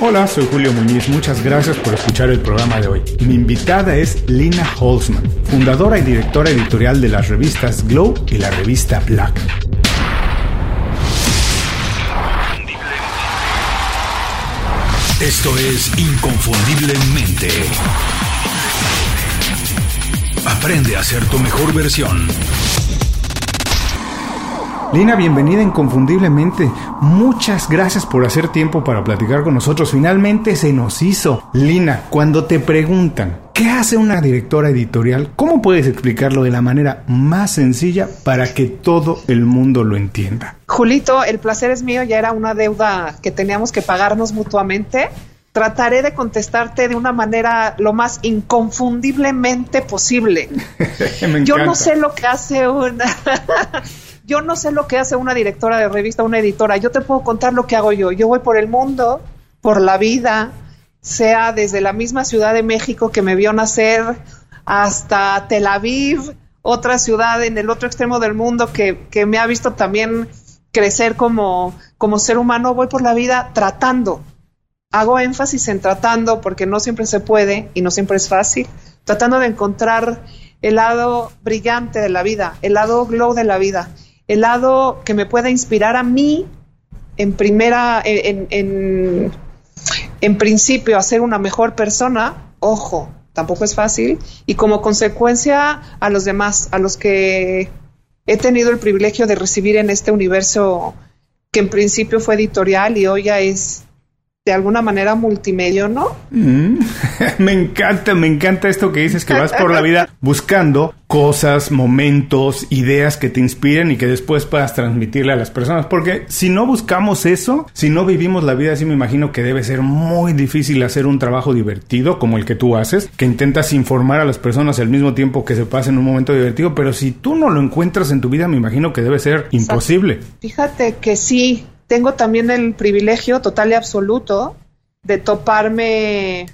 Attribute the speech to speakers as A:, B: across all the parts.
A: Hola, soy Julio Muñiz. Muchas gracias por escuchar el programa de hoy. Mi invitada es Lina Holzman, fundadora y directora editorial de las revistas Glow y la revista Black.
B: Esto es Inconfundiblemente. Aprende a ser tu mejor versión.
A: Lina, bienvenida inconfundiblemente. Muchas gracias por hacer tiempo para platicar con nosotros. Finalmente se nos hizo. Lina, cuando te preguntan, ¿qué hace una directora editorial? ¿Cómo puedes explicarlo de la manera más sencilla para que todo el mundo lo entienda?
C: Julito, el placer es mío, ya era una deuda que teníamos que pagarnos mutuamente. Trataré de contestarte de una manera lo más inconfundiblemente posible. Yo no sé lo que hace una yo no sé lo que hace una directora de revista, una editora. Yo te puedo contar lo que hago yo. Yo voy por el mundo, por la vida, sea desde la misma Ciudad de México que me vio nacer hasta Tel Aviv, otra ciudad en el otro extremo del mundo que, que me ha visto también crecer como, como ser humano. Voy por la vida tratando. Hago énfasis en tratando porque no siempre se puede y no siempre es fácil. Tratando de encontrar el lado brillante de la vida, el lado glow de la vida el lado que me pueda inspirar a mí en primera, en, en, en principio a ser una mejor persona, ojo, tampoco es fácil, y como consecuencia a los demás, a los que he tenido el privilegio de recibir en este universo que en principio fue editorial y hoy ya es de alguna manera multimedia, ¿no?
A: Mm. me encanta, me encanta esto que dices, que vas por la vida buscando cosas, momentos, ideas que te inspiren y que después puedas transmitirle a las personas. Porque si no buscamos eso, si no vivimos la vida así, me imagino que debe ser muy difícil hacer un trabajo divertido como el que tú haces, que intentas informar a las personas al mismo tiempo que se pasen un momento divertido, pero si tú no lo encuentras en tu vida, me imagino que debe ser imposible.
C: Fíjate que sí, tengo también el privilegio total y absoluto de toparme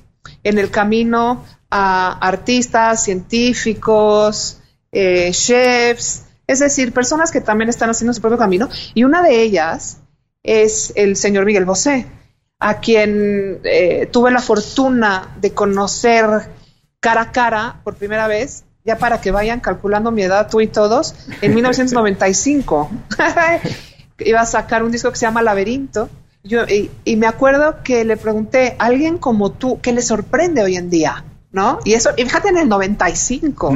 C: en el camino a artistas, científicos, eh, chefs, es decir, personas que también están haciendo su propio camino. Y una de ellas es el señor Miguel Bosé, a quien eh, tuve la fortuna de conocer cara a cara por primera vez, ya para que vayan calculando mi edad tú y todos, en 1995. iba a sacar un disco que se llama Laberinto. Yo, y, me acuerdo que le pregunté, ¿alguien como tú, qué le sorprende hoy en día? ¿No? Y eso, y fíjate en el 95.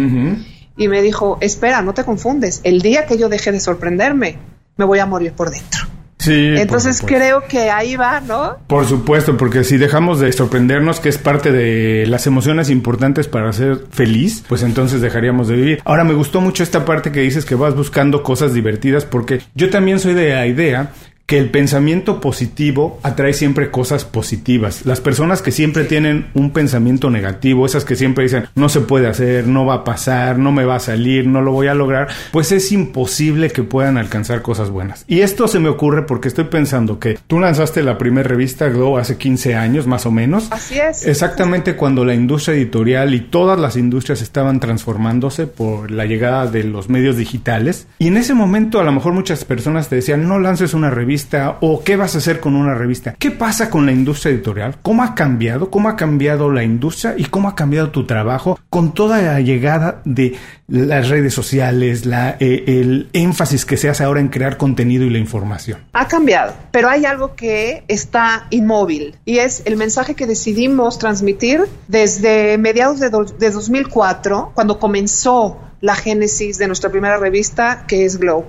C: Y me dijo, espera, no te confundes. El día que yo deje de sorprenderme, me voy a morir por dentro.
A: Sí.
C: Entonces creo que ahí va, ¿no?
A: Por supuesto, porque si dejamos de sorprendernos, que es parte de las emociones importantes para ser feliz, pues entonces dejaríamos de vivir. Ahora me gustó mucho esta parte que dices que vas buscando cosas divertidas, porque yo también soy de la idea que el pensamiento positivo atrae siempre cosas positivas. Las personas que siempre tienen un pensamiento negativo, esas que siempre dicen no se puede hacer, no va a pasar, no me va a salir, no lo voy a lograr, pues es imposible que puedan alcanzar cosas buenas. Y esto se me ocurre porque estoy pensando que tú lanzaste la primera revista Glow hace 15 años más o menos.
C: Así es.
A: Exactamente cuando la industria editorial y todas las industrias estaban transformándose por la llegada de los medios digitales. Y en ese momento a lo mejor muchas personas te decían no lances una revista o qué vas a hacer con una revista. ¿Qué pasa con la industria editorial? ¿Cómo ha cambiado? ¿Cómo ha cambiado la industria y cómo ha cambiado tu trabajo con toda la llegada de las redes sociales, la, eh, el énfasis que se hace ahora en crear contenido y la información?
C: Ha cambiado, pero hay algo que está inmóvil y es el mensaje que decidimos transmitir desde mediados de, de 2004, cuando comenzó la génesis de nuestra primera revista, que es Glow.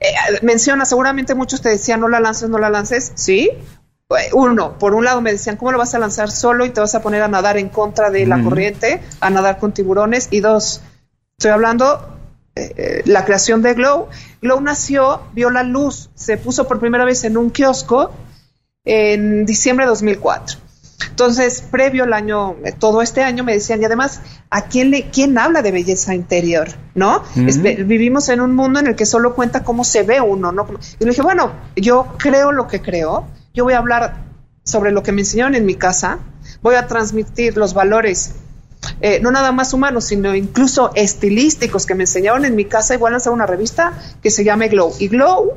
C: Eh, menciona, seguramente muchos te decían, no la lances, no la lances, ¿sí? Eh, uno, por un lado me decían, ¿cómo lo vas a lanzar solo y te vas a poner a nadar en contra de la corriente, a nadar con tiburones? Y dos, estoy hablando eh, la creación de Glow. Glow nació, vio la luz, se puso por primera vez en un kiosco en diciembre de 2004. Entonces, previo al año, todo este año me decían, y además, ¿a quién le, quién habla de belleza interior? ¿No? vivimos en un mundo en el que solo cuenta cómo se ve uno, ¿no? Y le dije, bueno, yo creo lo que creo, yo voy a hablar sobre lo que me enseñaron en mi casa, voy a transmitir los valores, eh, no nada más humanos, sino incluso estilísticos que me enseñaron en mi casa, igual a lanzar una revista que se llame Glow. Y Glow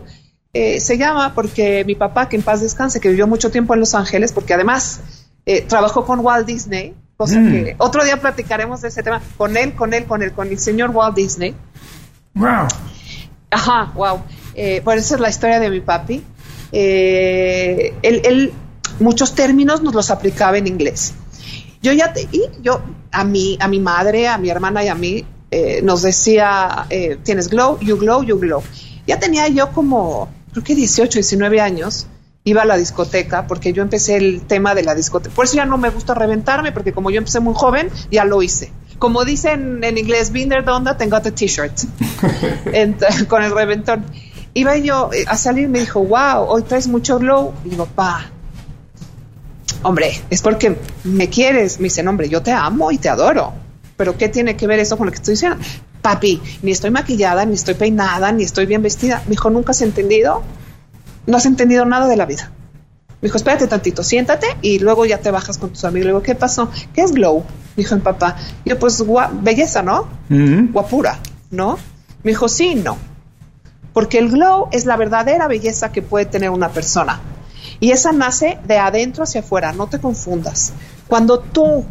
C: eh, se llama porque mi papá, que en paz descanse, que vivió mucho tiempo en Los Ángeles, porque además eh, trabajó con Walt Disney, cosa mm. que otro día platicaremos de ese tema, con él, con él, con él, con el señor Walt Disney.
A: Wow.
C: Ajá, wow. Eh, por eso es la historia de mi papi. Eh, él, muchos términos nos los aplicaba en inglés. Yo ya te, y yo a mí, a mi madre, a mi hermana y a mí nos decía, tienes glow, you glow, you glow. Ya tenía yo como creo que 18, 19 años, iba a la discoteca porque yo empecé el tema de la discoteca. Por eso ya no me gusta reventarme porque como yo empecé muy joven, ya lo hice. Como dicen en inglés, been there, done tengo got t-shirt con el reventón. Iba yo eh, a salir y me dijo, wow, hoy traes mucho glow. Y digo, pa, hombre, es porque me quieres. Me dice, hombre, yo te amo y te adoro. Pero ¿qué tiene que ver eso con lo que estoy diciendo? papi, ni estoy maquillada, ni estoy peinada, ni estoy bien vestida. Me dijo, ¿nunca has entendido? No has entendido nada de la vida. Me dijo, espérate tantito, siéntate y luego ya te bajas con tus amigos. Le digo, ¿qué pasó? ¿Qué es glow? Dijo mi papá. yo, pues, belleza, ¿no? Guapura, ¿no? Me dijo, sí, no. Porque el glow es la verdadera belleza que puede tener una persona. Y esa nace de adentro hacia afuera, no te confundas. Cuando tú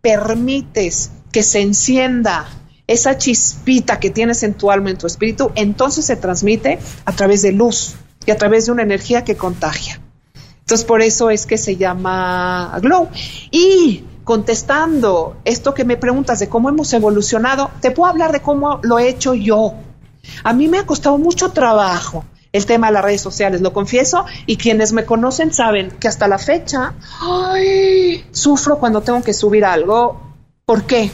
C: permites que se encienda esa chispita que tienes en tu alma, en tu espíritu, entonces se transmite a través de luz y a través de una energía que contagia. Entonces por eso es que se llama Glow. Y contestando esto que me preguntas de cómo hemos evolucionado, te puedo hablar de cómo lo he hecho yo. A mí me ha costado mucho trabajo el tema de las redes sociales, lo confieso, y quienes me conocen saben que hasta la fecha, ay, sufro cuando tengo que subir algo. ¿Por qué?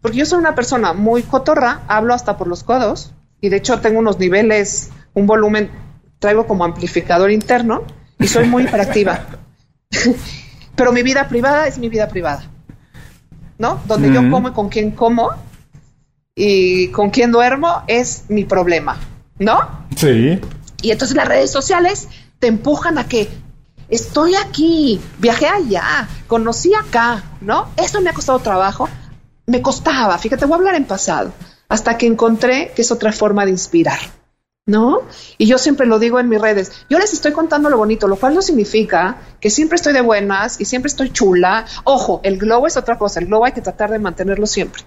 C: Porque yo soy una persona muy cotorra, hablo hasta por los codos y de hecho tengo unos niveles, un volumen, traigo como amplificador interno y soy muy hiperactiva. Pero mi vida privada es mi vida privada, ¿no? Donde yo como y con quién como y con quién duermo es mi problema, ¿no?
A: Sí.
C: Y entonces las redes sociales te empujan a que estoy aquí, viajé allá, conocí acá, ¿no? Eso me ha costado trabajo me costaba, fíjate, voy a hablar en pasado, hasta que encontré que es otra forma de inspirar, ¿no? Y yo siempre lo digo en mis redes, yo les estoy contando lo bonito, lo cual no significa que siempre estoy de buenas y siempre estoy chula. Ojo, el globo es otra cosa, el globo hay que tratar de mantenerlo siempre.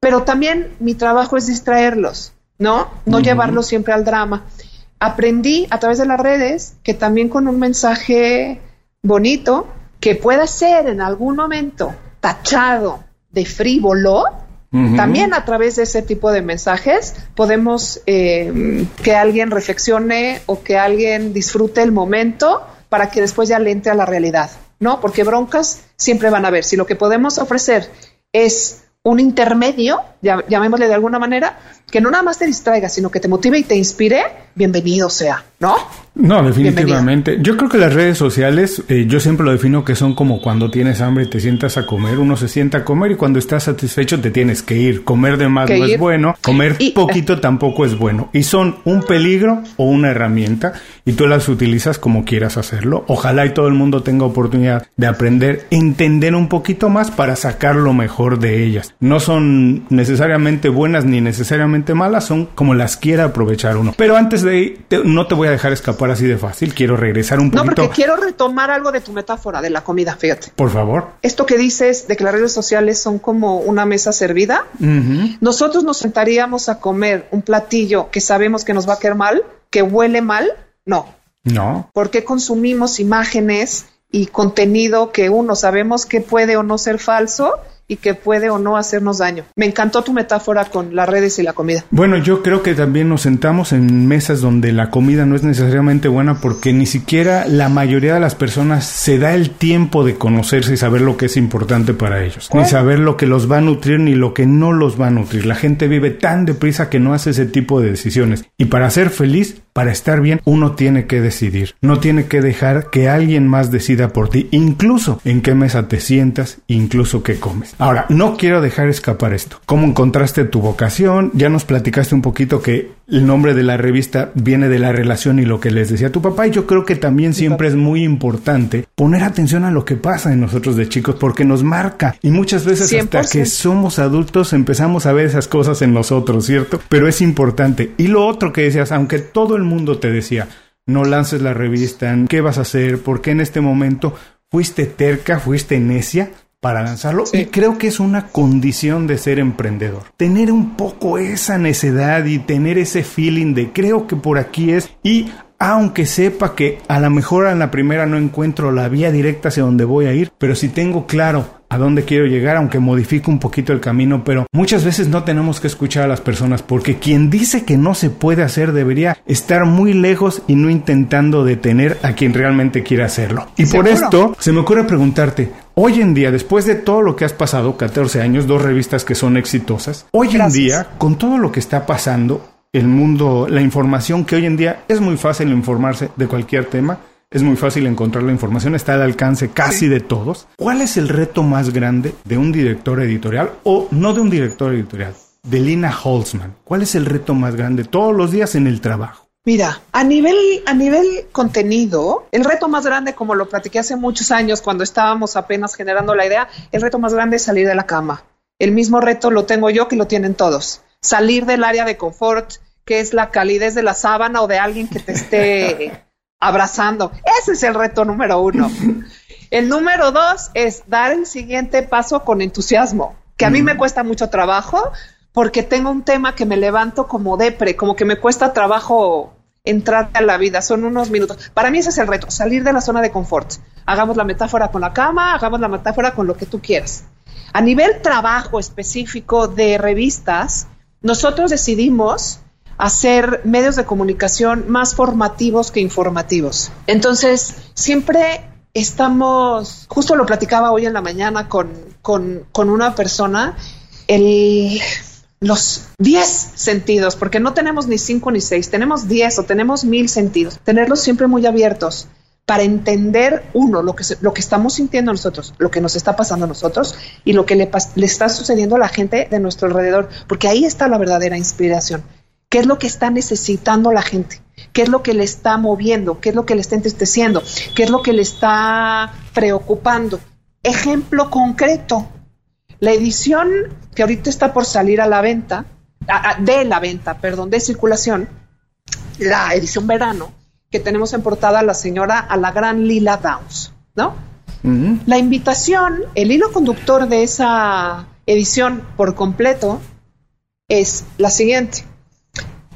C: Pero también mi trabajo es distraerlos, ¿no? No llevarlos siempre al drama. Aprendí a través de las redes que también con un mensaje bonito, que pueda ser en algún momento tachado de frívolo, también a través de ese tipo de mensajes podemos eh, que alguien reflexione o que alguien disfrute el momento para que después ya le entre a la realidad, ¿no? Porque broncas siempre van a haber. Si lo que podemos ofrecer es un intermedio, llamémosle de alguna manera, que no nada más te distraiga, sino que te motive y te inspire, bienvenido sea, ¿no?
A: No, definitivamente. Yo creo que las redes sociales, eh, yo siempre lo defino que son como cuando tienes hambre y te sientas a comer, uno se sienta a comer y cuando estás satisfecho te tienes que ir. Comer de más no es bueno, comer poquito tampoco es bueno. Y son un peligro o una herramienta y tú las utilizas como quieras hacerlo. Ojalá y todo el mundo tenga oportunidad de aprender, entender un poquito más para sacar lo mejor de ellas. No son necesariamente buenas ni necesariamente malas, son como las quiera aprovechar uno. Pero antes de no te voy a dejar escapar así de fácil. Quiero regresar un poquito.
C: No, porque quiero retomar algo de tu metáfora de la comida, fíjate.
A: Por favor.
C: Esto que dices de que las redes sociales son como una mesa servida. Nosotros nos sentaríamos a comer un platillo que sabemos que nos va a quedar mal, que huele mal. No.
A: No.
C: Porque consumimos imágenes y contenido que uno sabemos que puede o no ser falso y que puede o no hacernos daño. Me encantó tu metáfora con las redes y la comida.
A: Bueno, yo creo que también nos sentamos en mesas donde la comida no es necesariamente buena porque ni siquiera la mayoría de las personas se da el tiempo de conocerse y saber lo que es importante para ellos, ni saber lo que los va a nutrir ni lo que no los va a nutrir. La gente vive tan deprisa que no hace ese tipo de decisiones. Y para ser feliz, para estar bien, uno tiene que decidir. No tiene que dejar que alguien más decida por ti, incluso en qué mesa te sientas, incluso qué comes. Ahora, no quiero dejar escapar esto. ¿Cómo encontraste tu vocación? Ya nos platicaste un poquito que el nombre de la revista viene de la relación y lo que les decía tu papá. Y yo creo que también siempre es muy importante poner atención a lo que pasa en nosotros de chicos porque nos marca. Y muchas veces hasta que somos adultos empezamos a ver esas cosas en nosotros, ¿cierto? Pero es importante. Y lo otro que decías, aunque todo el mundo te decía, no lances la revista, ¿qué vas a hacer? ¿Por qué en este momento fuiste terca, fuiste necia? para lanzarlo y creo que es una condición de ser emprendedor. Tener un poco esa necedad y tener ese feeling de creo que por aquí es y aunque sepa que a lo mejor en la primera no encuentro la vía directa hacia donde voy a ir, pero si tengo claro a dónde quiero llegar, aunque modifique un poquito el camino, pero muchas veces no tenemos que escuchar a las personas porque quien dice que no se puede hacer debería estar muy lejos y no intentando detener a quien realmente quiere hacerlo. Y por esto se me ocurre preguntarte, hoy en día, después de todo lo que has pasado, 14 años, dos revistas que son exitosas, hoy en día, con todo lo que está pasando, el mundo, la información que hoy en día es muy fácil informarse de cualquier tema, es muy fácil encontrar la información, está al alcance casi de todos. ¿Cuál es el reto más grande de un director editorial o no de un director editorial? De Lina Holzman. ¿Cuál es el reto más grande todos los días en el trabajo?
C: Mira, a nivel, a nivel contenido, el reto más grande, como lo platiqué hace muchos años cuando estábamos apenas generando la idea, el reto más grande es salir de la cama. El mismo reto lo tengo yo que lo tienen todos. Salir del área de confort, que es la calidez de la sábana o de alguien que te esté abrazando. Ese es el reto número uno. El número dos es dar el siguiente paso con entusiasmo, que a mí me mm. cuesta mucho trabajo porque tengo un tema que me levanto como depre, como que me cuesta trabajo entrar a la vida, son unos minutos. Para mí ese es el reto, salir de la zona de confort. Hagamos la metáfora con la cama, hagamos la metáfora con lo que tú quieras. A nivel trabajo específico de revistas, nosotros decidimos hacer medios de comunicación más formativos que informativos. Entonces, siempre estamos, justo lo platicaba hoy en la mañana con, con, una persona, el, los 10 sentidos, porque no tenemos ni 5 ni 6, tenemos 10 o tenemos mil sentidos, tenerlos siempre muy abiertos para entender, uno, lo que, lo que estamos sintiendo nosotros, lo que nos está pasando a nosotros y lo que le, le está sucediendo a la gente de nuestro alrededor, porque ahí está la verdadera inspiración qué es lo que está necesitando la gente, qué es lo que le está moviendo, qué es lo que le está entristeciendo, qué es lo que le está preocupando. Ejemplo concreto, la edición que ahorita está por salir a la venta, de la venta, perdón, de circulación, la edición verano, que tenemos en portada a la señora, a la gran Lila Downs, ¿no? La invitación, el hilo conductor de esa edición por completo es la siguiente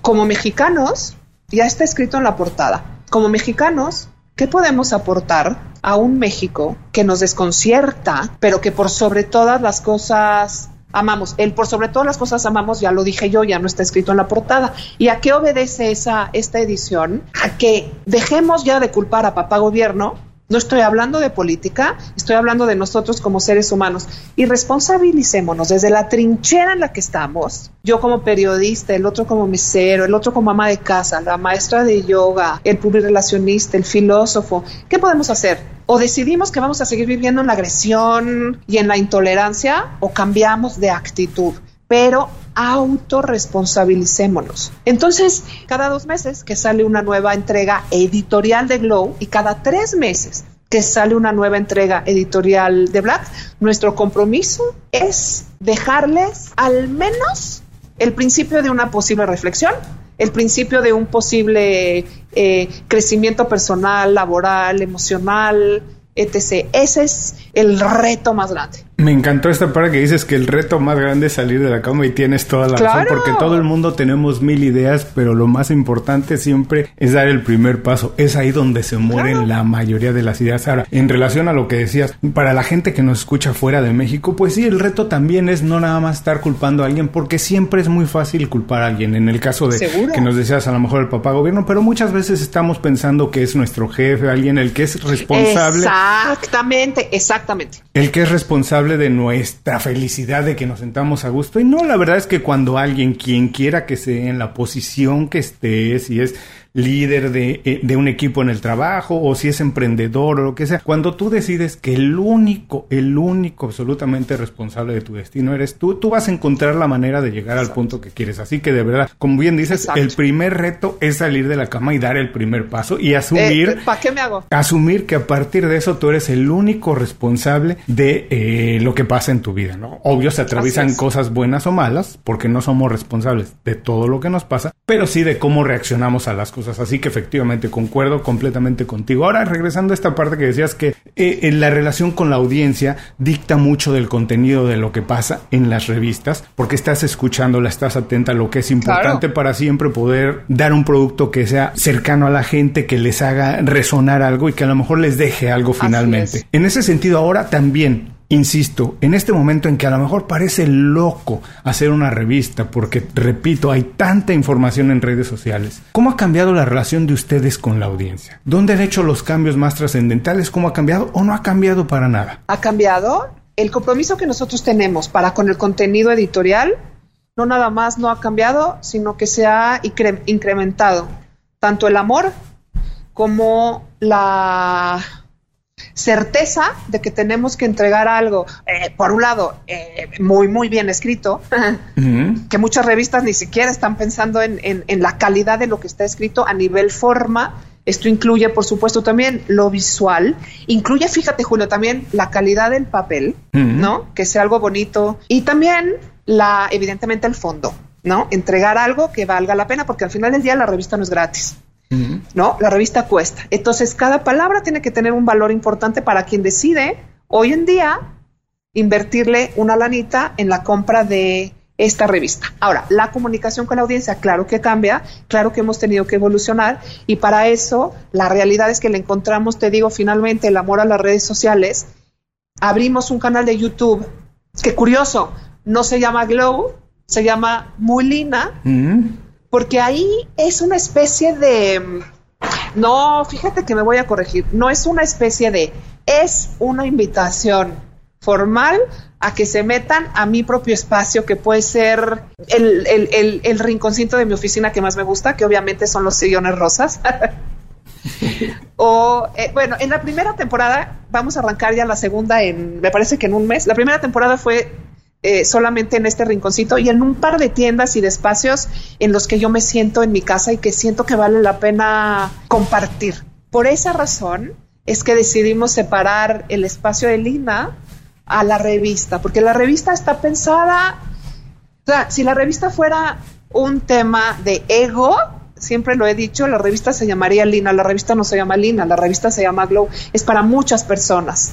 C: como mexicanos, ya está escrito en la portada, como mexicanos, ¿qué podemos aportar a un México que nos desconcierta, pero que por sobre todas las cosas amamos? El por sobre todas las cosas amamos, ya lo dije yo, ya no está escrito en la portada. ¿Y a qué obedece esa, esta edición? A que dejemos ya de culpar a papá gobierno no estoy hablando de política, estoy hablando de nosotros como seres humanos. Y responsabilicémonos desde la trinchera en la que estamos. Yo como periodista, el otro como mesero, el otro como ama de casa, la maestra de yoga, el relacionista, el filósofo. ¿Qué podemos hacer? O decidimos que vamos a seguir viviendo en la agresión y en la intolerancia o cambiamos de actitud pero autorresponsabilicémonos. Entonces, cada dos meses que sale una nueva entrega editorial de Glow y cada tres meses que sale una nueva entrega editorial de Black, nuestro compromiso es dejarles al menos el principio de una posible reflexión, el principio de un posible eh, crecimiento personal, laboral, emocional, etc. Ese es el reto más grande.
A: Me encantó esta parte que dices que el reto más grande es salir de la cama y tienes toda la razón porque todo el mundo tenemos mil ideas, pero lo más importante siempre es dar el primer paso. Es ahí donde se mueren la mayoría de las ideas. Ahora, en relación a lo que decías, para la gente que nos escucha fuera de México, pues sí, el reto también es no nada más estar culpando a alguien porque siempre es muy fácil culpar a alguien. En el caso de que nos decías a lo mejor el papá gobierno, pero muchas veces estamos pensando que es nuestro jefe, alguien el que es responsable.
C: Exactamente, exactamente.
A: El que es responsable de nuestra felicidad de que nos sentamos a gusto. Y no, la verdad es que cuando alguien, quien quiera que sea en la posición que esté, si es líder de, eh, de, un equipo en el trabajo o si es emprendedor o lo que sea. Cuando tú decides que el único, el único absolutamente responsable de tu destino eres tú, tú vas a encontrar la manera de llegar al punto que quieres. Así que de verdad, como bien dices, el primer reto es salir de la cama y dar el primer paso y asumir...
C: Eh, ¿Para qué me hago?
A: Asumir que a partir de eso tú eres el único responsable de eh, lo que pasa en tu vida, ¿no? Obvio se atraviesan cosas buenas o malas porque no somos responsables de todo lo que nos pasa, pero sí de cómo reaccionamos a las cosas cosas. Así que efectivamente concuerdo completamente contigo. Ahora, regresando a esta parte que decías que eh, en la relación con la audiencia dicta mucho del contenido de lo que pasa en las revistas, porque estás escuchándola, estás atenta a lo que es importante para siempre poder dar un producto que sea cercano a la gente, que les haga resonar algo y que a lo mejor les deje algo finalmente. En ese sentido, ahora también Insisto, en este momento en que a lo mejor parece loco hacer una revista, porque, repito, hay tanta información en redes sociales, ¿cómo ha cambiado la relación de ustedes con la audiencia? ¿Dónde han hecho los cambios más trascendentales? ¿Cómo ha cambiado o no ha cambiado para nada?
C: ¿Ha cambiado? El compromiso que nosotros tenemos para con el contenido editorial no nada más no ha cambiado, sino que se ha incrementado tanto el amor como la certeza de que tenemos que entregar algo, eh, por un lado, eh, muy, muy bien escrito, que muchas revistas ni siquiera están pensando en, la calidad de lo que está escrito a nivel forma. Esto incluye, por supuesto, también lo visual. Incluye, fíjate, Julio, también la calidad del papel, ¿no? Que sea algo bonito. Y también, la, evidentemente, el fondo, ¿no? Entregar algo que valga la pena, porque al final del día la revista no es gratis. ¿No? La revista cuesta. Entonces, cada palabra tiene que tener un valor importante para quien decide hoy en día invertirle una lanita en la compra de esta revista. Ahora, la comunicación con la audiencia, claro que cambia, claro que hemos tenido que evolucionar y para eso la realidad es que le encontramos, te digo, finalmente el amor a las redes sociales. Abrimos un canal de YouTube que curioso, no se llama Glow, se llama Mulina porque ahí es una especie de... No, fíjate que me voy a corregir, no es una especie de, es una invitación formal a que se metan a mi propio espacio, que puede ser el, el, el, rinconcito de mi oficina que más me gusta, que obviamente son los sillones rosas. o, eh, bueno, en la primera temporada, vamos a arrancar ya la segunda en, me parece que en un mes. La primera temporada fue eh, solamente en este rinconcito y en un par de tiendas y de espacios en los que yo me siento en mi casa y que siento que vale la pena compartir. Por esa razón es que decidimos separar el espacio de Lina a la revista, porque la revista está pensada, o sea, si la revista fuera un tema de ego, siempre lo he dicho, la revista se llamaría Lina, la revista no se llama Lina, la revista se llama Glow, es para muchas personas.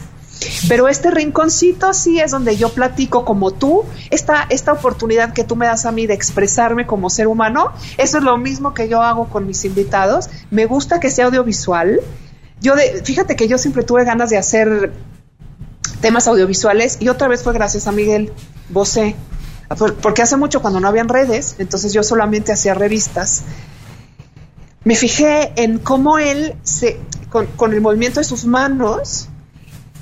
C: Pero este rinconcito sí es donde yo platico como tú, esta, esta oportunidad que tú me das a mí de expresarme como ser humano, eso es lo mismo que yo hago con mis invitados. Me gusta que sea audiovisual. Yo de, fíjate que yo siempre tuve ganas de hacer temas audiovisuales y otra vez fue gracias a Miguel Bosé, porque hace mucho cuando no habían redes, entonces yo solamente hacía revistas. Me fijé en cómo él se, con, con el movimiento de sus manos,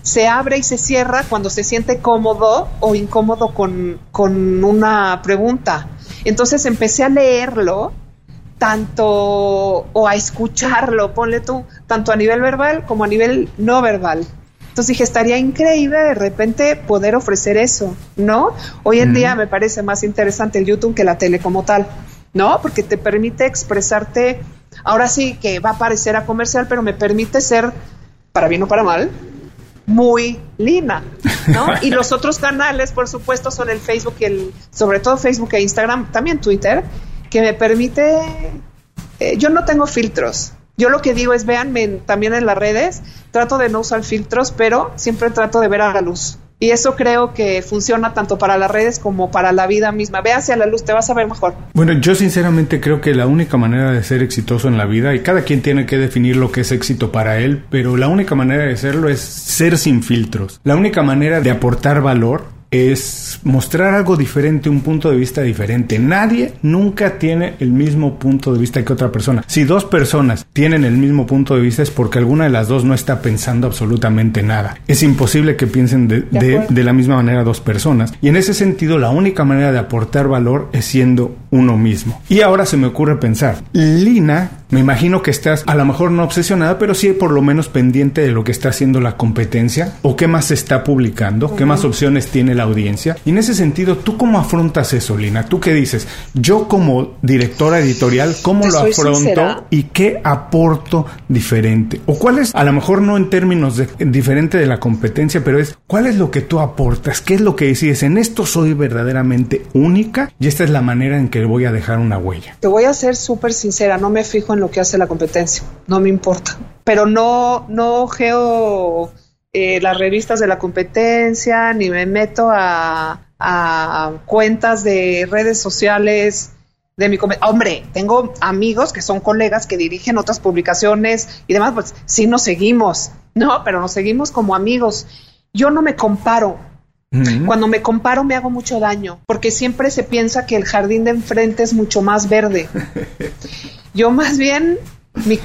C: se abre y se cierra cuando se siente cómodo o incómodo con, una pregunta. Entonces empecé a leerlo tanto o a escucharlo, ponle tú, tanto a nivel verbal como a nivel no verbal. Entonces dije, estaría increíble de repente poder ofrecer eso, ¿no? Hoy en día me parece más interesante el YouTube que la tele como tal, ¿no? Porque te permite expresarte, ahora sí que va a parecer a comercial, pero me permite ser, para bien o para mal, muy lina, ¿no? y los otros canales, por supuesto, son el Facebook y el, sobre todo Facebook e Instagram, también Twitter, que me permite, eh, yo no tengo filtros. Yo lo que digo es, véanme también en las redes, trato de no usar filtros, pero siempre trato de ver a la luz. Y eso creo que funciona tanto para las redes como para la vida misma. Ve hacia la luz, te vas a ver mejor.
A: Bueno, yo sinceramente creo que la única manera de ser exitoso en la vida, y cada quien tiene que definir lo que es éxito para él, pero la única manera de serlo es ser sin filtros. La única manera de aportar valor es mostrar algo diferente, un punto de vista diferente. Nadie nunca tiene el mismo punto de vista que otra persona. Si dos personas tienen el mismo punto de vista es porque alguna de las dos no está pensando absolutamente nada. Es imposible que piensen de, de, la misma manera dos personas. Y en ese sentido, la única manera de aportar valor es siendo uno mismo. Y ahora se me ocurre pensar, Lina me imagino que estás a lo mejor no obsesionada, pero sí por lo menos pendiente de lo que está haciendo la competencia o qué más se está publicando, qué más opciones tiene la audiencia. Y en ese sentido, ¿tú cómo afrontas eso, Lina? ¿Tú qué dices? Yo como directora editorial, ¿cómo lo afronto y qué aporto diferente? ¿O cuál es, a lo mejor no en términos de, diferente de la competencia, pero es cuál es lo que tú aportas? ¿Qué es lo que decides? En esto soy verdaderamente única y esta es la manera en que voy a dejar una huella.
C: Te voy a ser súper sincera, no me fijo en lo que hace la competencia, no me importa. Pero no, no geo eh, las revistas de la competencia, ni me meto a, a cuentas de redes sociales de mi hombre, tengo amigos que son colegas que dirigen otras publicaciones y demás, pues sí nos seguimos, no, pero nos seguimos como amigos. Yo no me comparo. Cuando me comparo me hago mucho daño, porque siempre se piensa que el jardín de enfrente es mucho más verde. Yo más bien mi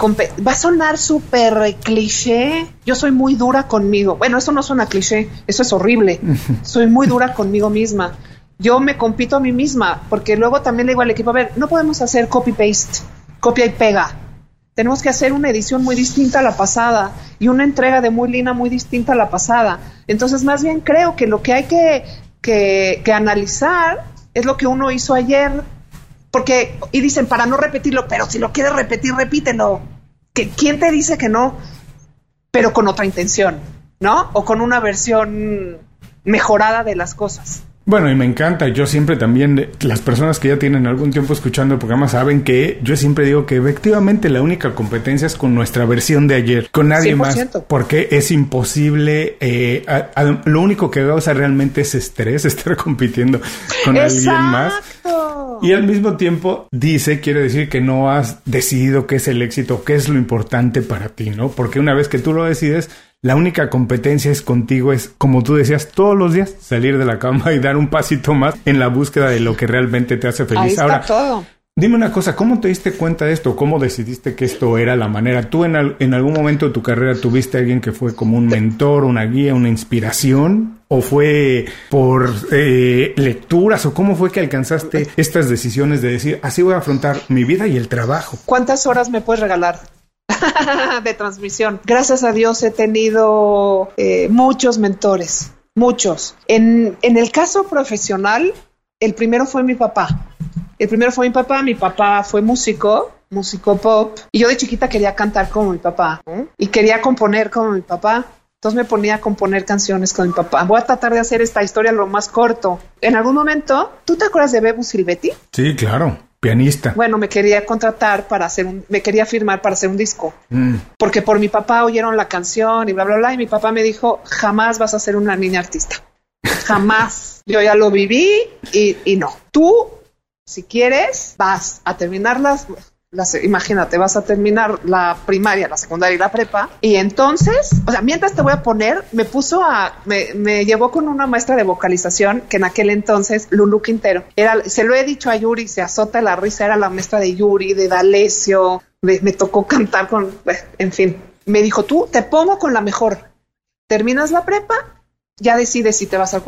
C: va a sonar súper cliché. Yo soy muy dura conmigo. Bueno, eso no suena cliché, eso es horrible. soy muy dura conmigo misma yo me compito a mí misma, porque luego también le digo al equipo, a ver, no podemos hacer copy-paste, copia y pega. Tenemos que hacer una edición muy distinta a la pasada y una entrega de muy lina muy distinta a la pasada. Entonces, más bien creo que lo que hay que, que, que analizar es lo que uno hizo ayer, porque, y dicen, para no repetirlo, pero si lo quieres repetir, repítelo. ¿Que, ¿Quién te dice que no? Pero con otra intención, ¿no? O con una versión mejorada de las cosas.
A: Bueno, y me encanta. Yo siempre también, las personas que ya tienen algún tiempo escuchando el programa saben que yo siempre digo que efectivamente la única competencia es con nuestra versión de ayer, con nadie más. Porque es imposible. Eh, lo único que causa realmente es estrés, estar compitiendo con alguien más. Y al mismo tiempo dice, quiere decir que no has decidido qué es el éxito, qué es lo importante para ti, ¿no? Porque una vez que tú lo decides, la única competencia es contigo, es como tú decías, todos los días salir de la cama y dar un pasito más en la búsqueda de lo que realmente te hace feliz.
C: Ahí está todo.
A: Dime una cosa, ¿cómo te diste cuenta de esto? ¿Cómo decidiste que esto era la manera? ¿Tú en, algún momento de tu carrera tuviste a alguien que fue como un mentor, una guía, una inspiración? ¿O fue por eh, lecturas? ¿O cómo fue que alcanzaste estas decisiones de decir, así voy a afrontar mi vida y el trabajo?
C: ¿Cuántas horas me puedes regalar? de transmisión. Gracias a Dios he tenido eh, muchos mentores, muchos. En el caso profesional, el primero fue mi papá. El primero fue mi papá, mi papá fue músico, músico pop, y yo de chiquita quería cantar como mi papá y quería componer como mi papá. Entonces me ponía a componer canciones con mi papá. Voy a tratar de hacer esta historia lo más corto. En algún momento, ¿tú te acuerdas de Bebu Silvetti?
A: Sí, claro pianista.
C: Bueno, me quería contratar para hacer un, me quería firmar para hacer un disco. Mm. Porque por mi papá oyeron la canción y bla, bla, bla. Y mi papá me dijo, jamás vas a ser una niña artista. Jamás. Yo ya lo viví y, y no. Tú, si quieres, vas a terminarlas imagínate, vas a terminar la primaria, la secundaria y la prepa. Y entonces, o sea, mientras te voy a poner, me puso a, me, me llevó con una maestra de vocalización que en aquel entonces, Lulu Quintero, era, se lo he dicho a Yuri, se azota la risa, era la maestra de Yuri, de D'Alessio, me tocó cantar con, en fin, me dijo, tú te pongo con la mejor. Terminas la prepa ya decides si te vas al,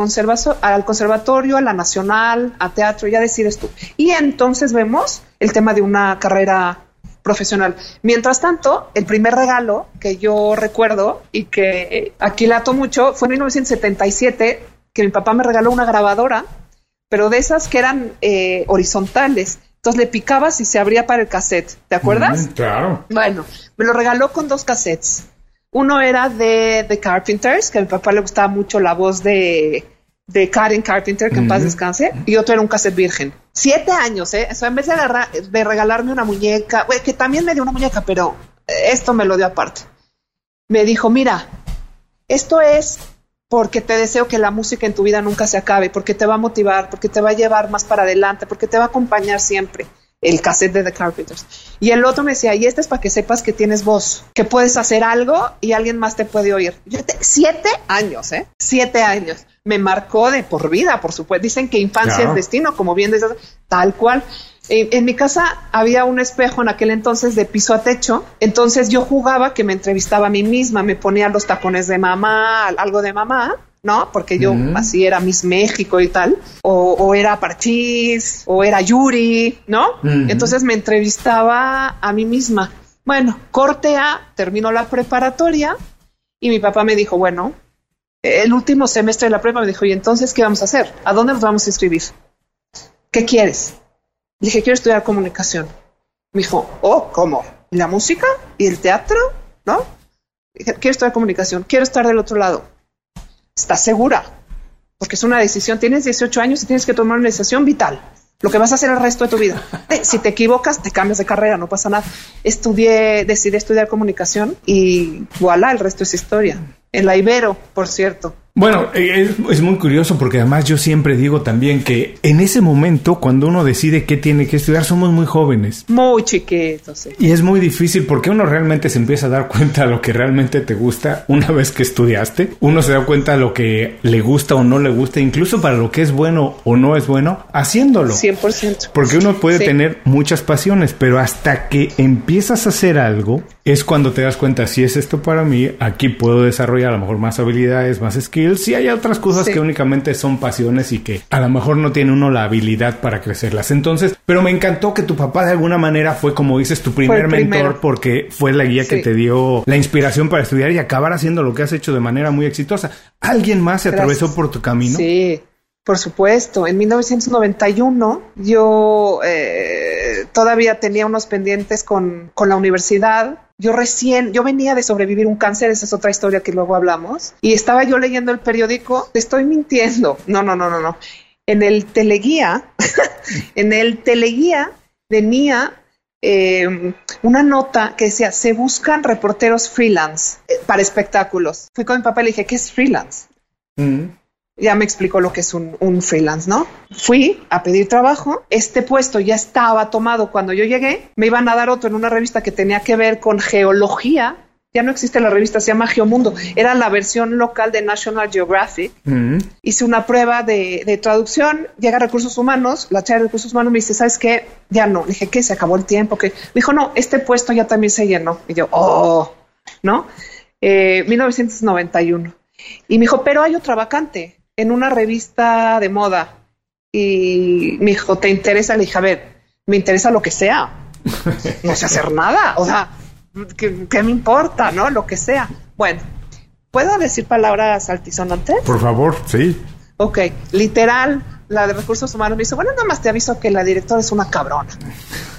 C: al conservatorio, a la nacional, a teatro, ya decides tú. Y entonces vemos el tema de una carrera profesional. Mientras tanto, el primer regalo que yo recuerdo y que aquí lato mucho fue en 1977 que mi papá me regaló una grabadora, pero de esas que eran eh, horizontales. Entonces le picabas y se abría para el cassette. ¿Te acuerdas?
A: claro.
C: Bueno, me lo regaló con dos cassettes. Uno era de The Carpenters, que a mi papá le gustaba mucho la voz de, de Karen Carpenter, que en paz descanse, y otro era un cassette virgen. Siete años, ¿eh? O en vez de, de regalarme una muñeca, que también me dio una muñeca, pero esto me lo dio aparte. Me dijo, mira, esto es porque te deseo que la música en tu vida nunca se acabe, porque te va a motivar, porque te va a llevar más para adelante, porque te va a acompañar siempre el cassette de The Carpenters. Y el otro me decía, y este es para que sepas que tienes voz, que puedes hacer algo y alguien más te puede oír. Yo te, siete años, ¿eh? Siete años. Me marcó de por vida, por supuesto. Dicen que infancia es destino, como bien dices, tal cual. En, mi casa había un espejo en aquel entonces de piso a techo, entonces yo jugaba que me entrevistaba a mí misma, me ponía los tacones de mamá, algo de mamá, ¿no? Porque yo así era Miss México y tal, o, era Parchís, o era Yuri, ¿no? Entonces me entrevistaba a mí misma. Bueno, corte A, terminó la preparatoria y mi papá me dijo, bueno, el último semestre de la prepa me dijo, ¿y entonces qué vamos a hacer? ¿A dónde nos vamos a inscribir? ¿Qué quieres? Le dije, quiero estudiar comunicación. Me dijo, oh, ¿cómo? ¿La música y el teatro? ¿No? Dije, quiero estudiar comunicación, quiero estar del otro lado ¿Estás segura? Porque es una decisión, tienes 18 años y tienes que tomar una decisión vital. lo que vas a hacer el resto de tu vida. Eh, si te equivocas, te cambias de carrera, no pasa nada. Estudié, decidí estudiar comunicación y voilà, el resto es historia. En la Ibero, por cierto.
A: Bueno, eh, es, muy curioso porque además yo siempre digo también que en ese momento, cuando uno decide qué tiene que estudiar, somos muy jóvenes.
C: Muy chiquitos. Sí.
A: Y es muy difícil porque uno realmente se empieza a dar cuenta de lo que realmente te gusta una vez que estudiaste. Uno se da cuenta de lo que le gusta o no le gusta, incluso para lo que es bueno o no es bueno, haciéndolo.
C: 100%.
A: Porque uno puede tener muchas pasiones, pero hasta que empiezas a hacer algo, es cuando te das cuenta si es esto para mí, aquí puedo desarrollar a lo mejor más habilidades, más skills si hay otras cosas que únicamente son pasiones y que a lo mejor no tiene uno la habilidad para crecerlas. Entonces, pero me encantó que tu papá de alguna manera fue, como dices, tu primer mentor porque fue la guía que te dio la inspiración para estudiar y acabar haciendo lo que has hecho de manera muy exitosa. ¿Alguien más se atravesó por tu camino?
C: Sí. Por supuesto, en 1991 yo eh, todavía tenía unos pendientes con, con la universidad yo recién, yo venía de sobrevivir un cáncer, esa es otra historia que luego hablamos, y estaba yo leyendo el periódico, te estoy mintiendo, no, no, no, no, no. En el teleguía, en el teleguía venía eh, una nota que decía, se buscan reporteros freelance eh, para espectáculos. Fui con mi papá y le dije, ¿qué es freelance? Mm ya me explicó lo que es un, freelance, ¿no? Fui a pedir trabajo, este puesto ya estaba tomado cuando yo llegué, me iban a dar otro en una revista que tenía que ver con geología, ya no existe la revista, se llama Geomundo, era la versión local de National Geographic. Mm. Hice una prueba de, traducción, llega a recursos humanos, la chava de recursos humanos me dice, ¿sabes qué? Ya no. Le dije, ¿qué? Se acabó el tiempo. que Me dijo, no, este puesto ya también se llenó. Y yo, oh, ¿no? 1991. Eh, y me dijo, pero hay otra vacante en una revista de moda y me dijo, ¿te interesa? Le dije, a ver, me interesa lo que sea. No sé hacer nada. O sea, ¿qué, me importa? ¿No? Lo que sea. Bueno, ¿puedo decir palabras altisonantes?
A: Por favor, sí.
C: Ok, literal, la de recursos humanos me dice, bueno, nada más te aviso que la directora es una cabrona.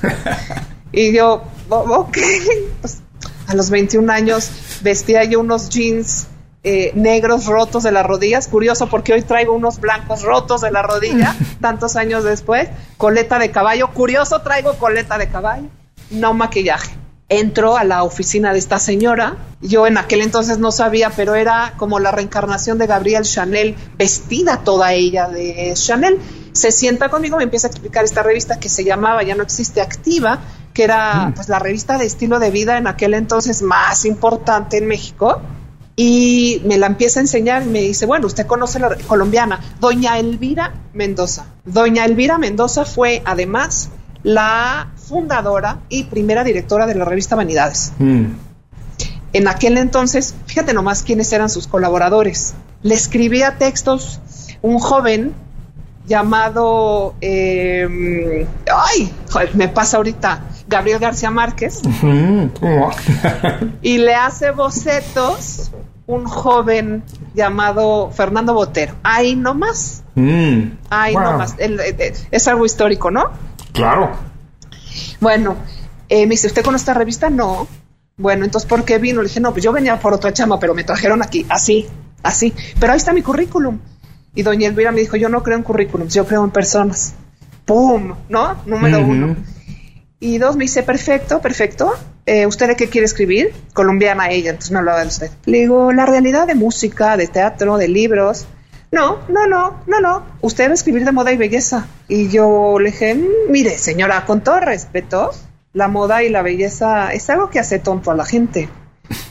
C: y yo, ok, pues, a los 21 años vestía yo unos jeans eh, negros rotos de las rodillas. Curioso porque hoy traigo unos blancos rotos de la rodilla, tantos años después. Coleta de caballo. Curioso, traigo coleta de caballo. No maquillaje. Entro a la oficina de esta señora. Yo en aquel entonces no sabía, pero era como la reencarnación de Gabriel Chanel, vestida toda ella de Chanel. Se sienta conmigo, me empieza a explicar esta revista que se llamaba, ya no existe, Activa, que era mm. pues la revista de estilo de vida en aquel entonces más importante en México y me la empieza a enseñar y me dice, bueno, usted conoce la colombiana, doña Elvira Mendoza. Doña Elvira Mendoza fue además la fundadora y primera directora de la revista Vanidades. Mm. En aquel entonces, fíjate nomás quiénes eran sus colaboradores. Le escribía textos un joven llamado, eh, ay, me pasa ahorita, Gabriel García Márquez, y le hace bocetos un joven llamado Fernando Botero. Ahí nomás. Mm. Ahí nomás. es algo histórico, ¿no?
A: Claro.
C: Bueno, eh, me dice, ¿usted con esta revista? No. Bueno, entonces, ¿por qué vino? Le dije, no, pues yo venía por otra chama, pero me trajeron aquí, así, así. Pero ahí está mi currículum. Y doña Elvira me dijo, yo no creo en currículums, yo creo en personas. ¡Pum! ¿No? Número uno. Y dos, me dice, perfecto, perfecto. Eh, ¿Usted de qué quiere escribir? Colombiana ella, entonces me hablaba de usted. Le digo, la realidad de música, de teatro, de libros. No, no, no, no, no. Usted va a escribir de moda y belleza. Y yo le dije, mm, mire, señora, con todo respeto, la moda y la belleza es algo que hace tonto a la gente.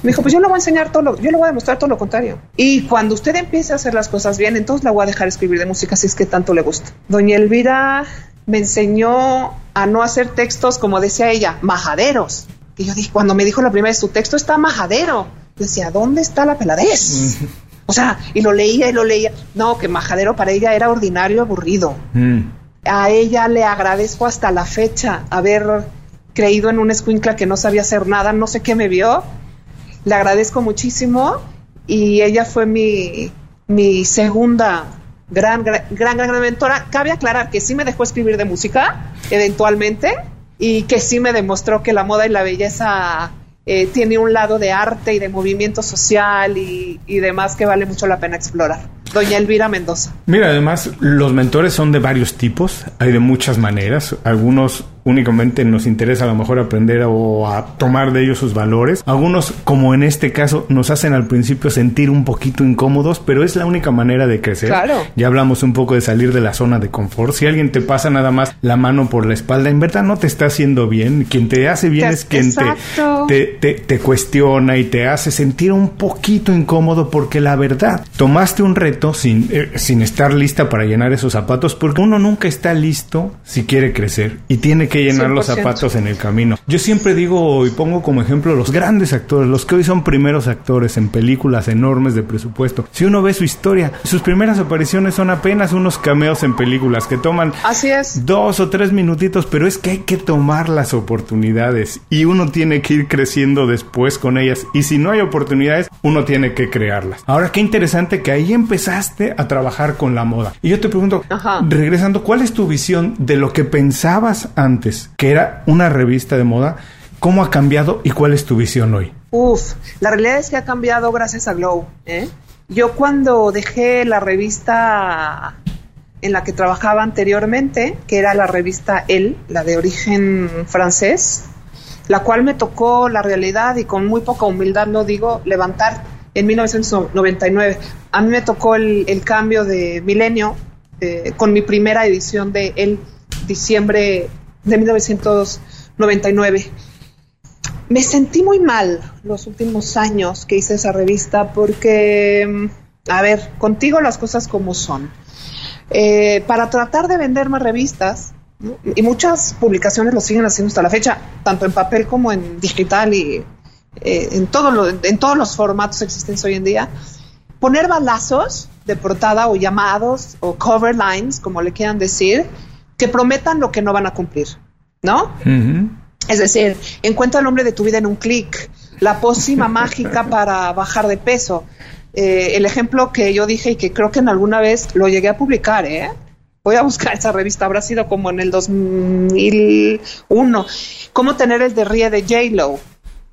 C: Me dijo, pues yo le voy a enseñar todo lo, yo le voy a demostrar todo lo contrario. Y cuando usted empiece a hacer las cosas bien, entonces la voy a dejar escribir de música si es que tanto le gusta. Doña Elvira me enseñó a no hacer textos, como decía ella, majaderos. Y yo dije, cuando me dijo la primera vez, su texto está majadero. Yo decía, ¿dónde está la peladez? O sea, y lo leía y lo leía. No, que majadero para ella era ordinario, aburrido. Mm. A ella le agradezco hasta la fecha haber creído en un escuincla que no sabía hacer nada, no sé qué me vio. Le agradezco muchísimo y ella fue mi, mi segunda gran, gran, gran, gran mentora. Cabe aclarar que sí me dejó escribir de música, eventualmente, y que sí me demostró que la moda y la belleza eh, tiene un lado de arte y de movimiento social y, demás que vale mucho la pena explorar. Doña Elvira Mendoza.
A: Mira, además, los mentores son de varios tipos, hay de muchas maneras. Algunos únicamente nos interesa a lo mejor aprender o a tomar de ellos sus valores. Algunos, como en este caso, nos hacen al principio sentir un poquito incómodos, pero es la única manera de crecer.
C: Claro.
A: Ya hablamos un poco de salir de la zona de confort. Si alguien te pasa nada más la mano por la espalda, en verdad no te está haciendo bien. Quien te hace bien es quien te, te, te, cuestiona y te hace sentir un poquito incómodo porque la verdad, tomaste un reto sin, eh, sin estar lista para llenar esos zapatos porque uno nunca está listo si quiere crecer y tiene que llenar los zapatos en el camino. Yo siempre digo y pongo como ejemplo los grandes actores, los que hoy son primeros actores en películas enormes de presupuesto. Si uno ve su historia, sus primeras apariciones son apenas unos cameos en películas que toman
C: Así es.
A: dos o tres minutitos, pero es que hay que tomar las oportunidades y uno tiene que ir creciendo después con ellas. Y si no hay oportunidades, uno tiene que crearlas. Ahora, qué interesante que ahí empezaste a trabajar con la moda. Y yo te pregunto, regresando, ¿cuál es tu visión de lo que pensabas antes? Que era una revista de moda, ¿cómo ha cambiado y cuál es tu visión hoy?
C: Uf, la realidad es que ha cambiado gracias a Glow. ¿eh? Yo cuando dejé la revista en la que trabajaba anteriormente, que era la revista El, la de origen francés, la cual me tocó la realidad y con muy poca humildad lo digo, levantar en 1999. A mí me tocó el, cambio de milenio eh, con mi primera edición de El, diciembre de 1999. Me sentí muy mal los últimos años que hice esa revista porque, a ver, contigo las cosas como son. Eh, para tratar de vender más revistas, y muchas publicaciones lo siguen haciendo hasta la fecha, tanto en papel como en digital y eh, en, en todos los formatos existentes hoy en día, poner balazos de portada o llamados o cover lines, como le quieran decir, que prometan lo que no van a cumplir, ¿no? Es decir, encuentra el nombre de tu vida en un clic, la pócima mágica para bajar de peso. Eh, el ejemplo que yo dije y que creo que en alguna vez lo llegué a publicar, ¿eh? Voy a buscar esa revista, habrá sido como en el 2001. ¿Cómo tener el de ríe de J-Lo?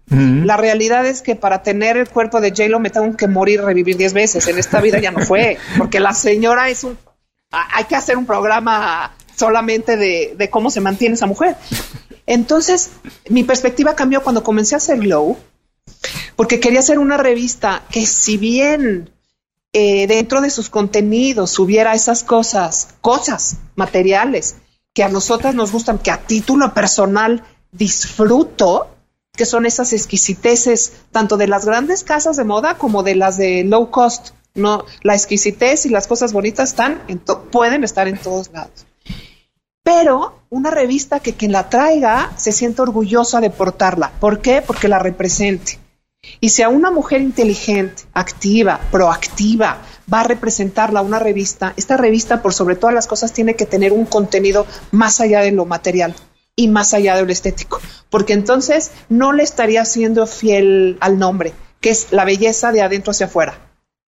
C: La realidad es que para tener el cuerpo de J-Lo me tengo que morir, revivir 10 veces. En esta vida ya no fue, porque la señora es un... Hay que hacer un programa solamente de, cómo se mantiene esa mujer. Entonces, mi perspectiva cambió cuando comencé a hacer Glow, porque quería hacer una revista que si bien eh, dentro de sus contenidos hubiera esas cosas, cosas materiales que a nosotras nos gustan, que a título personal disfruto, que son esas exquisiteces tanto de las grandes casas de moda como de las de low cost. No, la exquisitez y las cosas bonitas están pueden estar en todos lados pero una revista que quien la traiga se sienta orgullosa de portarla. ¿Por qué? Porque la represente. Y si a una mujer inteligente, activa, proactiva, va a representarla una revista, esta revista por sobre todas las cosas tiene que tener un contenido más allá de lo material y más allá de lo estético, porque entonces no le estaría siendo fiel al nombre, que es la belleza de adentro hacia afuera.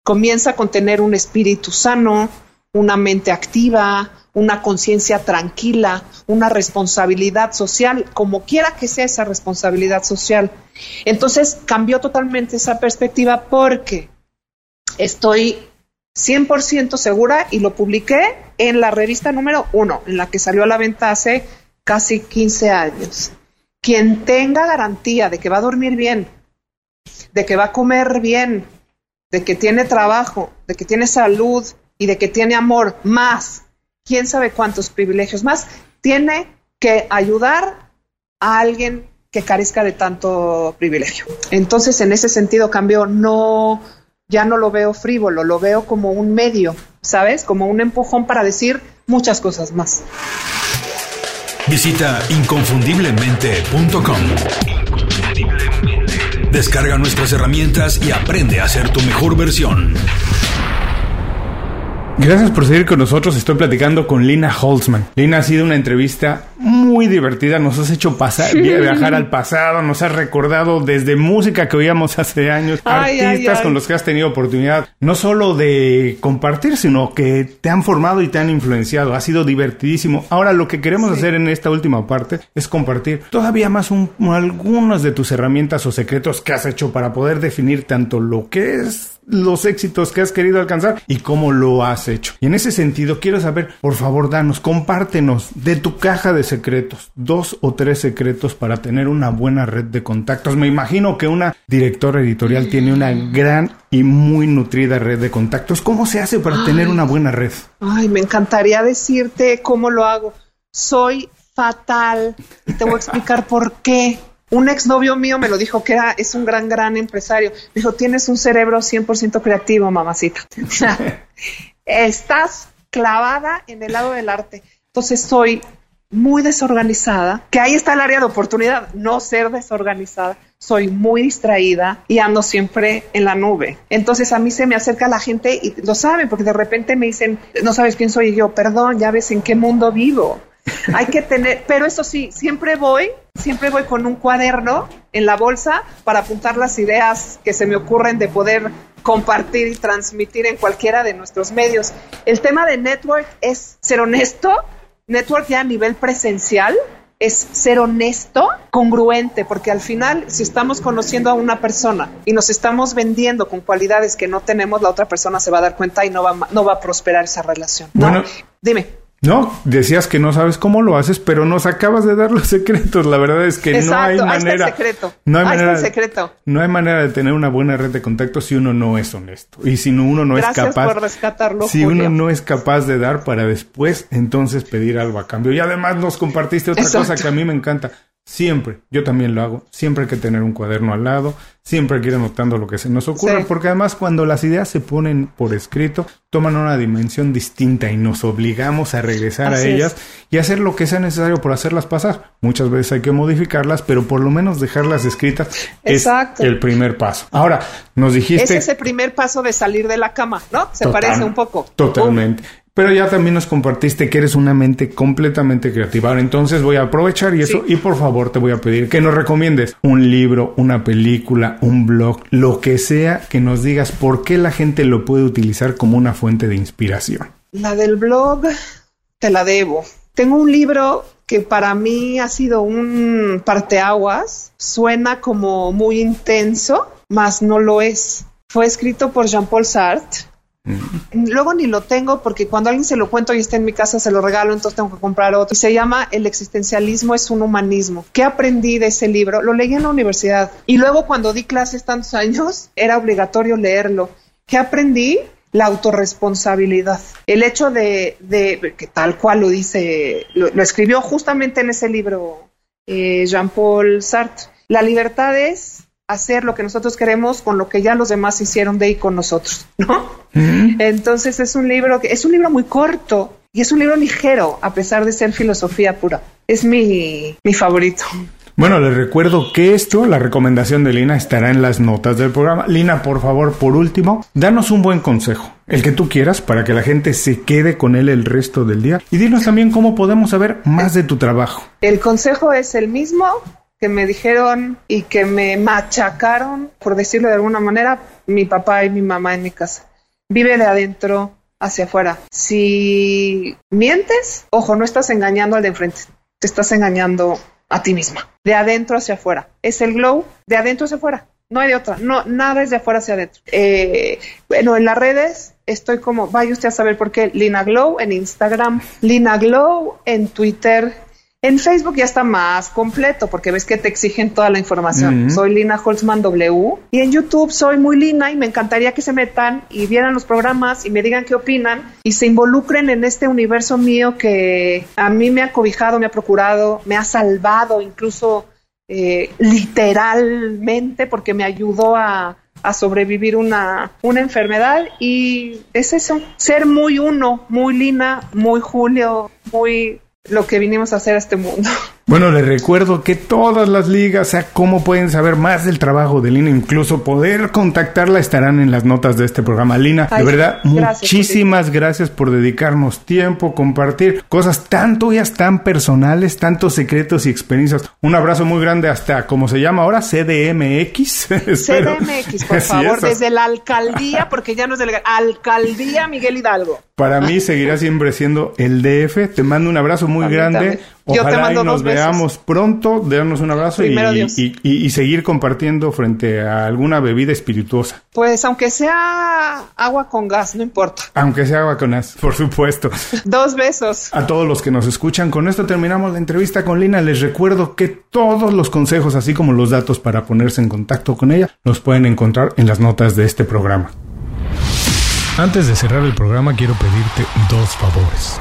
C: Comienza con tener un espíritu sano, una mente activa, una conciencia tranquila, una responsabilidad social, como quiera que sea esa responsabilidad social. Entonces cambió totalmente esa perspectiva porque estoy 100% segura y lo publiqué en la revista número uno, en la que salió a la venta hace casi 15 años. Quien tenga garantía de que va a dormir bien, de que va a comer bien, de que tiene trabajo, de que tiene salud y de que tiene amor más quién sabe cuántos privilegios más, tiene que ayudar a alguien que carezca de tanto privilegio. Entonces, en ese sentido, cambio, no, ya no lo veo frívolo, lo veo como un medio, ¿sabes? Como un empujón para decir muchas cosas más.
B: Visita inconfundiblemente.com. Descarga nuestras herramientas y aprende a ser tu mejor versión.
A: Gracias por seguir con nosotros. Estoy platicando con Lina Holtzman. Lina ha sido una entrevista muy divertida. Nos has hecho pasar, viajar al pasado, nos has recordado desde música que oíamos hace años, artistas con los que has tenido oportunidad no solo de compartir, sino que te han formado y te han influenciado. Ha sido divertidísimo. Ahora lo que queremos hacer en esta última parte es compartir todavía más algunas de tus herramientas o secretos que has hecho para poder definir tanto lo que es los éxitos que has querido alcanzar y cómo lo has hecho. Y en ese sentido, quiero saber, por favor, danos, compártenos de tu caja de secretos, dos o tres secretos para tener una buena red de contactos. Me imagino que una directora editorial tiene una gran y muy nutrida red de contactos. ¿Cómo se hace para tener una buena red?
C: Ay, me encantaría decirte cómo lo hago. Soy fatal y te voy a explicar por qué. Un exnovio mío me lo dijo que era, es un gran, gran empresario. Me dijo, tienes un cerebro 100% creativo, mamacita. Estás clavada en el lado del arte. Entonces soy muy desorganizada, que ahí está el área de oportunidad, no ser desorganizada. Soy muy distraída y ando siempre en la nube. Entonces a mí se me acerca la gente y lo saben, porque de repente me dicen, no sabes quién soy yo, perdón, ya ves en qué mundo vivo. Hay que tener, pero eso sí, siempre voy, siempre voy con un cuaderno en la bolsa para apuntar las ideas que se me ocurren de poder compartir y transmitir en cualquiera de nuestros medios. El tema de network es ser honesto, network ya a nivel presencial, es ser honesto, congruente, porque al final, si estamos conociendo a una persona y nos estamos vendiendo con cualidades que no tenemos, la otra persona se va a dar cuenta y no va, no va a prosperar esa relación. Bueno, dime.
A: No, decías que no sabes cómo lo haces, pero nos acabas de dar los secretos. La verdad es que no hay manera.
C: secreto.
A: No hay
C: manera. secreto.
A: No hay manera de tener una buena red de contactos si uno no es honesto y si uno no es capaz.
C: Por rescatarlo,
A: si uno no es capaz de dar para después entonces pedir algo a cambio. Y además nos compartiste otra cosa que a mí me encanta. Siempre, yo también lo hago, siempre hay que tener un cuaderno al lado, siempre hay que ir anotando lo que se nos ocurre, porque además cuando las ideas se ponen por escrito, toman una dimensión distinta y nos obligamos a regresar a ellas y hacer lo que sea necesario por hacerlas pasar. Muchas veces hay que modificarlas, pero por lo menos dejarlas escritas es el primer paso. Ahora, nos dijiste...
C: Es ese primer paso de salir de la cama, ¿no? Se parece un poco.
A: Totalmente. Pero ya también nos compartiste que eres una mente completamente creativa. Ahora entonces voy a aprovechar y eso y por favor te voy a pedir que nos recomiendes un libro, una película, un blog, lo que sea que nos digas por qué la gente lo puede utilizar como una fuente de inspiración.
C: La del blog te la debo. Tengo un libro que para mí ha sido un parteaguas. Suena como muy intenso, mas no lo es. Fue escrito por Jean-Paul Sartre Luego ni lo tengo porque cuando alguien se lo cuento y está en mi casa se lo regalo, entonces tengo que comprar otro. Se llama El existencialismo es un humanismo. ¿Qué aprendí de ese libro? Lo leí en la universidad y luego cuando di clases tantos años era obligatorio leerlo. ¿Qué aprendí? La autorresponsabilidad. El hecho de, que tal cual lo dice, lo, escribió justamente en ese libro eh, Jean-Paul Sartre. La libertad es hacer lo que nosotros queremos con lo que ya los demás hicieron de y con nosotros, ¿no? Entonces es un libro que es un libro muy corto y es un libro ligero a pesar de ser filosofía pura. Es mi, mi favorito.
A: Bueno, les recuerdo que esto, la recomendación de Lina, estará en las notas del programa. Lina, por favor, por último, danos un buen consejo, el que tú quieras, para que la gente se quede con él el resto del día. Y dinos también cómo podemos saber más de tu trabajo.
C: El consejo es el mismo, que me dijeron y que me machacaron, por decirlo de alguna manera, mi papá y mi mamá en mi casa. Vive de adentro hacia afuera. Si mientes, ojo, no estás engañando al de enfrente, te estás engañando a ti misma. De adentro hacia afuera. Es el glow de adentro hacia afuera. No hay de otra. No, nada es de afuera hacia adentro. Eh, bueno, en las redes estoy como, vaya usted a saber por qué, Lina Glow en Instagram, Lina Glow en Twitter, en Facebook ya está más completo porque ves que te exigen toda la información. Soy Lina Holzman W. Y en YouTube soy muy Lina y me encantaría que se metan y vieran los programas y me digan qué opinan y se involucren en este universo mío que a mí me ha cobijado, me ha procurado, me ha salvado incluso eh, literalmente porque me ayudó a, a sobrevivir una, una enfermedad y es eso, ser muy uno, muy Lina, muy Julio, muy lo que vinimos a hacer a este mundo.
A: Bueno, les recuerdo que todas las ligas, o sea, cómo pueden saber más del trabajo de Lina, incluso poder contactarla, estarán en las notas de este programa. Lina, de verdad, muchísimas gracias por dedicarnos tiempo, compartir cosas tan tuyas, tan personales, tantos secretos y experiencias. Un abrazo muy grande hasta, ¿cómo se llama ahora? CDMX.
C: CDMX, por favor, desde la alcaldía, porque ya no es alcaldía Miguel Hidalgo.
A: Para mí seguirá siempre siendo el DF. Te mando un abrazo muy grande Ojalá Yo te mando y nos veamos pronto, darnos un abrazo y, seguir compartiendo frente a alguna bebida espirituosa.
C: Pues aunque sea agua con gas, no importa.
A: Aunque sea agua con gas, por supuesto.
C: Dos besos.
A: A todos los que nos escuchan, con esto terminamos la entrevista con Lina. Les recuerdo que todos los consejos, así como los datos para ponerse en contacto con ella, los pueden encontrar en las notas de este programa. Antes de cerrar el programa quiero pedirte dos favores.